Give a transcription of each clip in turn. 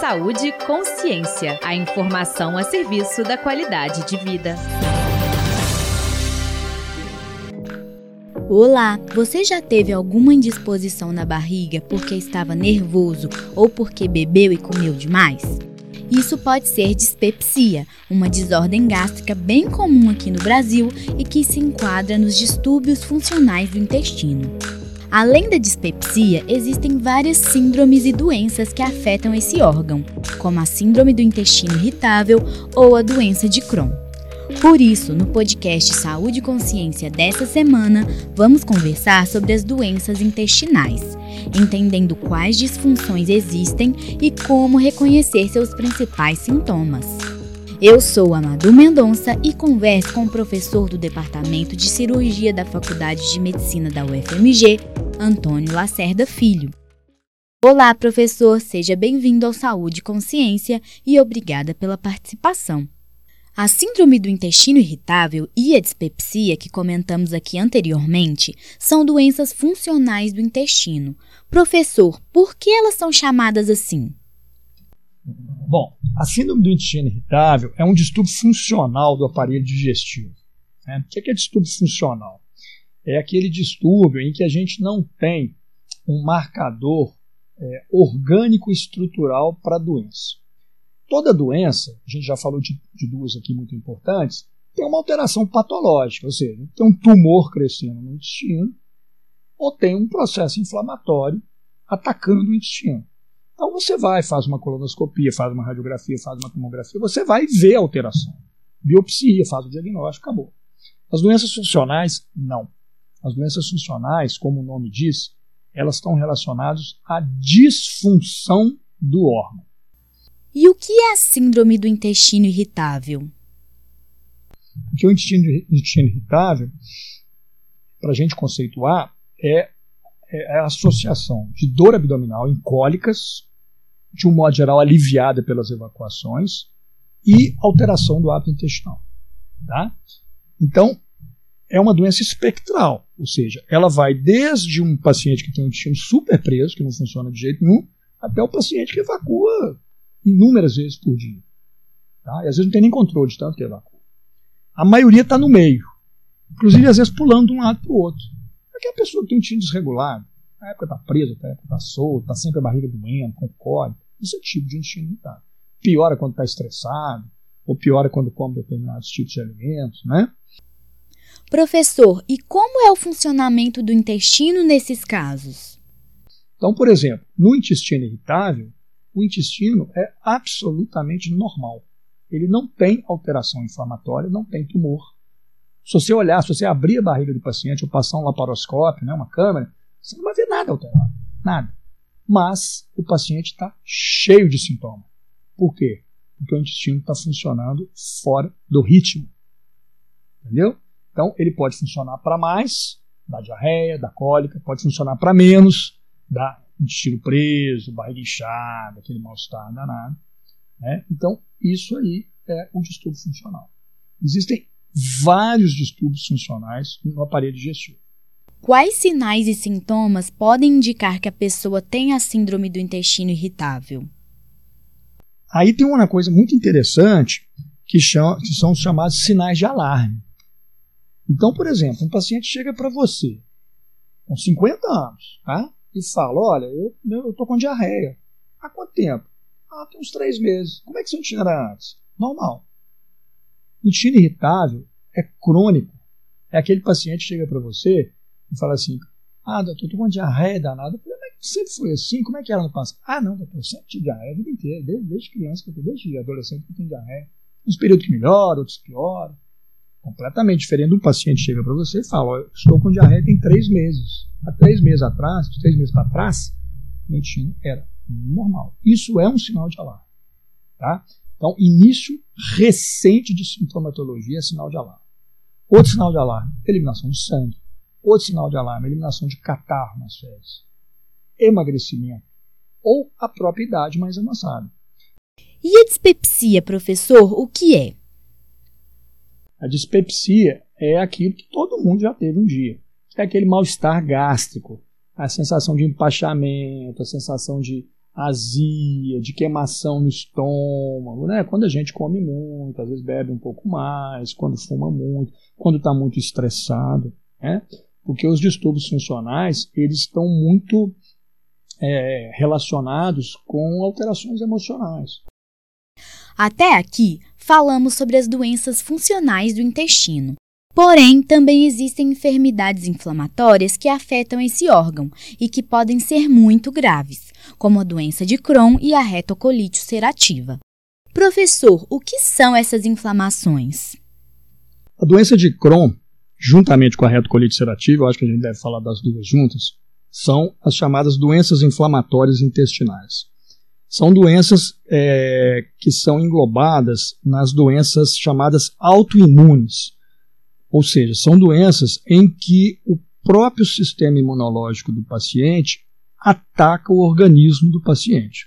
Saúde Consciência. A informação a serviço da qualidade de vida. Olá, você já teve alguma indisposição na barriga porque estava nervoso ou porque bebeu e comeu demais? Isso pode ser dispepsia, uma desordem gástrica bem comum aqui no Brasil e que se enquadra nos distúrbios funcionais do intestino. Além da dispepsia, existem várias síndromes e doenças que afetam esse órgão, como a síndrome do intestino irritável ou a doença de Crohn. Por isso, no podcast Saúde e Consciência dessa semana, vamos conversar sobre as doenças intestinais, entendendo quais disfunções existem e como reconhecer seus principais sintomas. Eu sou Amadu Mendonça e converso com o professor do Departamento de Cirurgia da Faculdade de Medicina da UFMG, Antônio Lacerda Filho. Olá, professor, seja bem-vindo ao Saúde e Consciência e obrigada pela participação. A síndrome do intestino irritável e a dispepsia, que comentamos aqui anteriormente, são doenças funcionais do intestino. Professor, por que elas são chamadas assim? Bom, a síndrome do intestino irritável é um distúrbio funcional do aparelho digestivo. Né? O que é, é distúrbio funcional? É aquele distúrbio em que a gente não tem um marcador é, orgânico estrutural para a doença. Toda doença, a gente já falou de, de duas aqui muito importantes, tem uma alteração patológica, ou seja, tem um tumor crescendo no intestino ou tem um processo inflamatório atacando o intestino. Então você vai, faz uma colonoscopia, faz uma radiografia, faz uma tomografia, você vai ver a alteração. Biopsia, faz o diagnóstico, acabou. As doenças funcionais, não. As doenças funcionais, como o nome diz, elas estão relacionadas à disfunção do órgão. E o que é a síndrome do intestino irritável? Porque o intestino, intestino irritável, para a gente conceituar, é, é a associação de dor abdominal em cólicas, de um modo geral aliviada pelas evacuações, e alteração do hábito intestinal. Tá? Então, é uma doença espectral, ou seja, ela vai desde um paciente que tem um intestino super preso, que não funciona de jeito nenhum, até o paciente que evacua inúmeras vezes por dia. Tá? E às vezes não tem nem controle de tanto que evacua. A maioria está no meio. Inclusive, às vezes, pulando de um lado para o outro. Porque a pessoa tem um intestino desregulado. Na época está presa, na época está solta, está sempre a barriga doendo, com cólica. Isso é tipo de intestino irritado. Piora quando está estressado, ou piora quando come determinados tipos de alimentos, né? Professor, e como é o funcionamento do intestino nesses casos? Então, por exemplo, no intestino irritável, o intestino é absolutamente normal. Ele não tem alteração inflamatória, não tem tumor. Se você olhar, se você abrir a barriga do paciente ou passar um laparoscópio, né, uma câmera, você não vai ver nada alterado. Nada. Mas o paciente está cheio de sintoma. Por quê? Porque o intestino está funcionando fora do ritmo. Entendeu? Então, ele pode funcionar para mais, da diarreia, da cólica, pode funcionar para menos, da intestino preso, barriga inchada, aquele mal-estar danado. Né? Então, isso aí é o distúrbio funcional. Existem vários distúrbios funcionais no aparelho digestivo. Quais sinais e sintomas podem indicar que a pessoa tem a síndrome do intestino irritável? Aí tem uma coisa muito interessante que, chama, que são os chamados sinais de alarme. Então, por exemplo, um paciente chega para você com 50 anos, tá? e fala: Olha, eu, tô com diarreia. Há quanto tempo? Ah, tem uns três meses. Como é que não tinha antes? Normal. Intestino irritável é crônico. É aquele paciente que chega para você e fala assim: Ah, doutor, tô com diarreia danada. Eu falei, mas sempre foi assim? Como é que era no passado? Ah, não, doutor, eu sempre tive diarreia a vida inteira, desde, desde criança, desde adolescente que eu tenho diarreia. Uns períodos que melhoram, outros pioram. Completamente diferente. Um paciente chega para você e fala: Estou com diarreia tem três meses. Há três meses atrás, três meses para trás, meu intestino era normal. Isso é um sinal de alarme. Tá? Então, início recente de sintomatologia é sinal de alarme. Outro sinal de alarme, eliminação de sangue. Outro sinal de alarme, eliminação de catarro nas fezes. Emagrecimento. Ou a própria idade mais avançada. E a dispepsia, professor, o que é? A dispepsia é aquilo que todo mundo já teve um dia é aquele mal-estar gástrico, a sensação de empachamento, a sensação de azia, de queimação no estômago, né? Quando a gente come muito, às vezes bebe um pouco mais, quando fuma muito, quando está muito estressado, né? Porque os distúrbios funcionais, eles estão muito é, relacionados com alterações emocionais. Até aqui, falamos sobre as doenças funcionais do intestino. Porém, também existem enfermidades inflamatórias que afetam esse órgão e que podem ser muito graves, como a doença de Crohn e a retocolite ulcerativa. Professor, o que são essas inflamações? A doença de Crohn, juntamente com a retocolite ulcerativa, eu acho que a gente deve falar das duas juntas, são as chamadas doenças inflamatórias intestinais. São doenças é, que são englobadas nas doenças chamadas autoimunes ou seja, são doenças em que o próprio sistema imunológico do paciente ataca o organismo do paciente.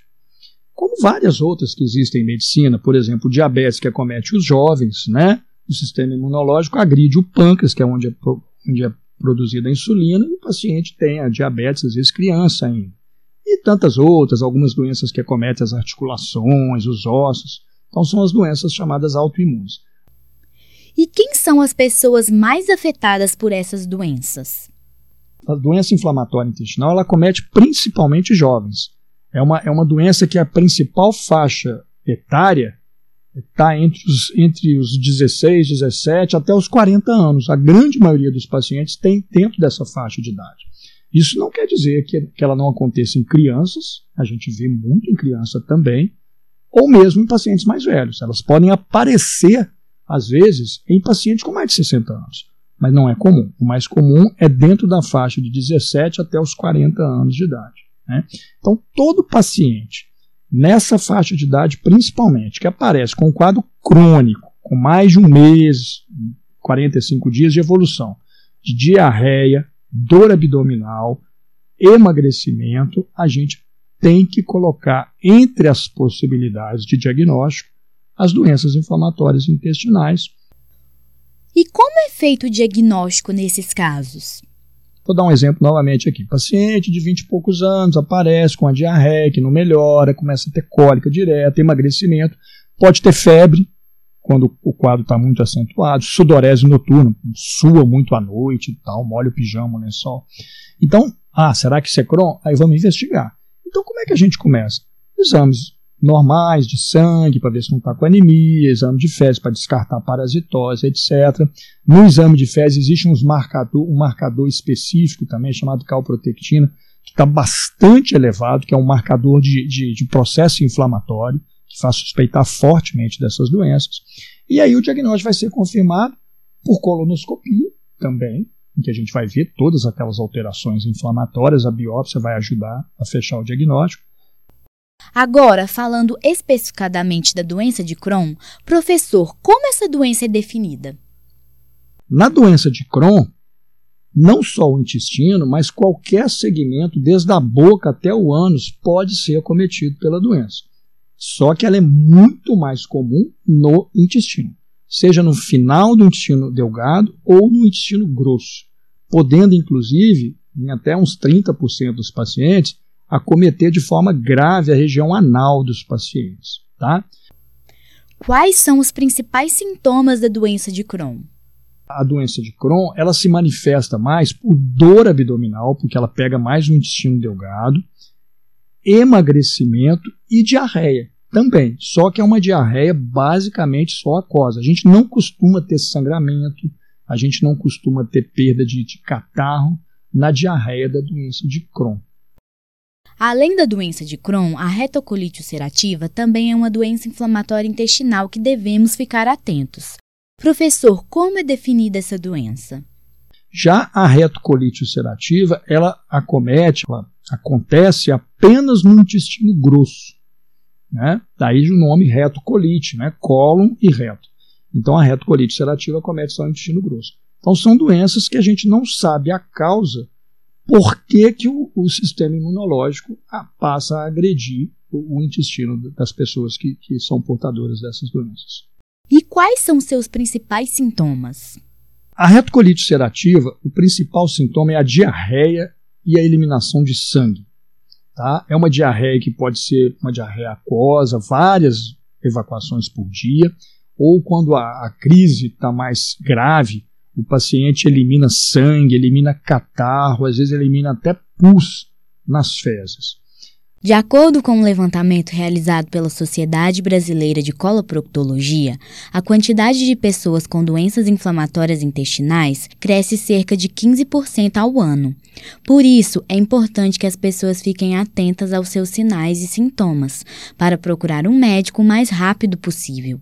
Como várias outras que existem em medicina, por exemplo, diabetes que acomete os jovens, né? O sistema imunológico agride o pâncreas, que é onde é, onde é produzida a insulina, e o paciente tem a diabetes, às vezes criança ainda. E tantas outras, algumas doenças que acometem as articulações, os ossos. Então são as doenças chamadas autoimunes. E quem são as pessoas mais afetadas por essas doenças? A doença inflamatória intestinal ela comete principalmente jovens. É uma, é uma doença que a principal faixa etária está entre os, entre os 16, 17 até os 40 anos. A grande maioria dos pacientes tem dentro dessa faixa de idade. Isso não quer dizer que, que ela não aconteça em crianças, a gente vê muito em criança também, ou mesmo em pacientes mais velhos. Elas podem aparecer às vezes, em pacientes com mais de 60 anos. Mas não é comum. O mais comum é dentro da faixa de 17 até os 40 anos de idade. Né? Então, todo paciente nessa faixa de idade, principalmente, que aparece com um quadro crônico, com mais de um mês, 45 dias de evolução, de diarreia, dor abdominal, emagrecimento, a gente tem que colocar entre as possibilidades de diagnóstico as doenças inflamatórias intestinais. E como é feito o diagnóstico nesses casos? Vou dar um exemplo novamente aqui. Paciente de 20 e poucos anos aparece com a diarreia que não melhora, começa a ter cólica direta, emagrecimento, pode ter febre quando o quadro está muito acentuado, sudorese noturna, sua muito à noite e tal, molha o pijama, o lençol. Então, ah, será que isso é Crohn? Aí vamos investigar. Então, como é que a gente começa? Exames normais de sangue para ver se não está com anemia, exame de fezes para descartar parasitose, etc. No exame de fezes existe uns marcador, um marcador específico também chamado calprotectina, que está bastante elevado, que é um marcador de, de, de processo inflamatório, que faz suspeitar fortemente dessas doenças. E aí o diagnóstico vai ser confirmado por colonoscopia também, em que a gente vai ver todas aquelas alterações inflamatórias, a biópsia vai ajudar a fechar o diagnóstico. Agora, falando especificadamente da doença de Crohn, professor, como essa doença é definida? Na doença de Crohn, não só o intestino, mas qualquer segmento, desde a boca até o ânus, pode ser acometido pela doença. Só que ela é muito mais comum no intestino, seja no final do intestino delgado ou no intestino grosso, podendo inclusive, em até uns 30% dos pacientes, acometer de forma grave a região anal dos pacientes. Tá? Quais são os principais sintomas da doença de Crohn? A doença de Crohn ela se manifesta mais por dor abdominal, porque ela pega mais no intestino delgado, emagrecimento e diarreia também. Só que é uma diarreia basicamente só aquosa. A gente não costuma ter sangramento, a gente não costuma ter perda de, de catarro na diarreia da doença de Crohn. Além da doença de Crohn, a retocolite ulcerativa também é uma doença inflamatória intestinal que devemos ficar atentos. Professor, como é definida essa doença? Já a retocolite ulcerativa, ela acomete, ela acontece apenas no intestino grosso. Né? Daí o nome retocolite, né? cólon e reto. Então a retocolite ulcerativa acomete só o intestino grosso. Então são doenças que a gente não sabe a causa por que, que o, o, sistema imunológico passa a agredir o, o intestino das pessoas que, que são portadoras dessas doenças. E quais são seus principais sintomas? A retocolite ulcerativa, o principal sintoma é a diarreia e a eliminação de sangue. Tá? É uma diarreia que pode ser uma diarreia aquosa, várias evacuações por dia, ou quando a, a crise está mais grave, o paciente elimina sangue, elimina catarro, às vezes elimina até pus nas fezes. De acordo com um levantamento realizado pela Sociedade Brasileira de Coloproctologia, a quantidade de pessoas com doenças inflamatórias intestinais cresce cerca de 15% ao ano. Por isso, é importante que as pessoas fiquem atentas aos seus sinais e sintomas, para procurar um médico o mais rápido possível.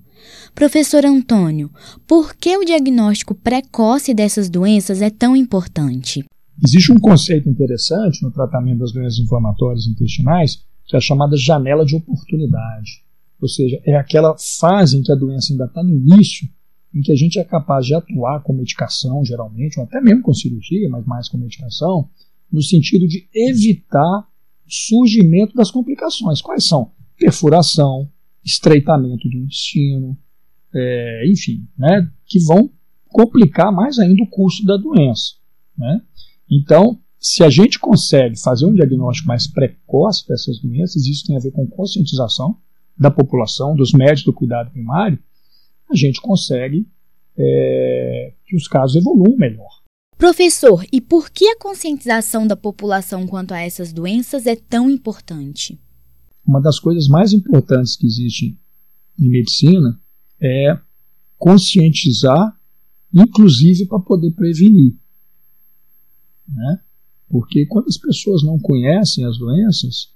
Professor Antônio, por que o diagnóstico precoce dessas doenças é tão importante? Existe um conceito interessante no tratamento das doenças inflamatórias intestinais, que é a chamada janela de oportunidade. Ou seja, é aquela fase em que a doença ainda está no início, em que a gente é capaz de atuar com medicação, geralmente, ou até mesmo com cirurgia, mas mais com medicação, no sentido de evitar surgimento das complicações. Quais são? Perfuração, estreitamento do intestino, é, enfim, né, que vão complicar mais ainda o curso da doença. Né? Então, se a gente consegue fazer um diagnóstico mais precoce dessas doenças, isso tem a ver com conscientização da população, dos médicos do cuidado primário, a gente consegue é, que os casos evoluam melhor. Professor, e por que a conscientização da população quanto a essas doenças é tão importante? Uma das coisas mais importantes que existe em medicina é conscientizar, inclusive para poder prevenir. Né? Porque quando as pessoas não conhecem as doenças,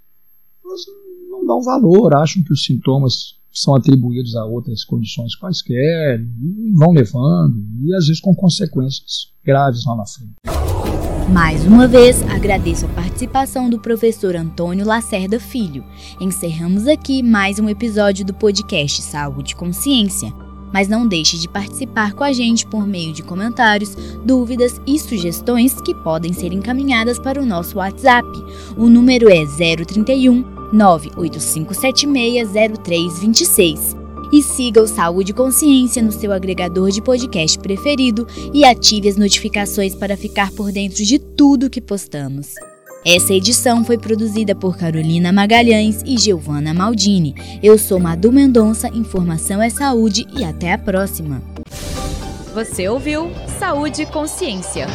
elas não dão valor, acham que os sintomas são atribuídos a outras condições quaisquer, e vão levando, e às vezes com consequências graves lá na frente. Mais uma vez, agradeço a participação do professor Antônio Lacerda Filho. Encerramos aqui mais um episódio do podcast Saúde e Consciência mas não deixe de participar com a gente por meio de comentários, dúvidas e sugestões que podem ser encaminhadas para o nosso WhatsApp. O número é 031 985760326. E siga o Saúde Consciência no seu agregador de podcast preferido e ative as notificações para ficar por dentro de tudo que postamos. Essa edição foi produzida por Carolina Magalhães e Giovana Maldini. Eu sou Madu Mendonça, Informação é Saúde e até a próxima. Você ouviu Saúde e Consciência.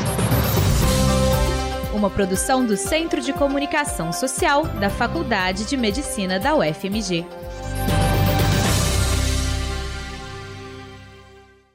Uma produção do Centro de Comunicação Social da Faculdade de Medicina da UFMG.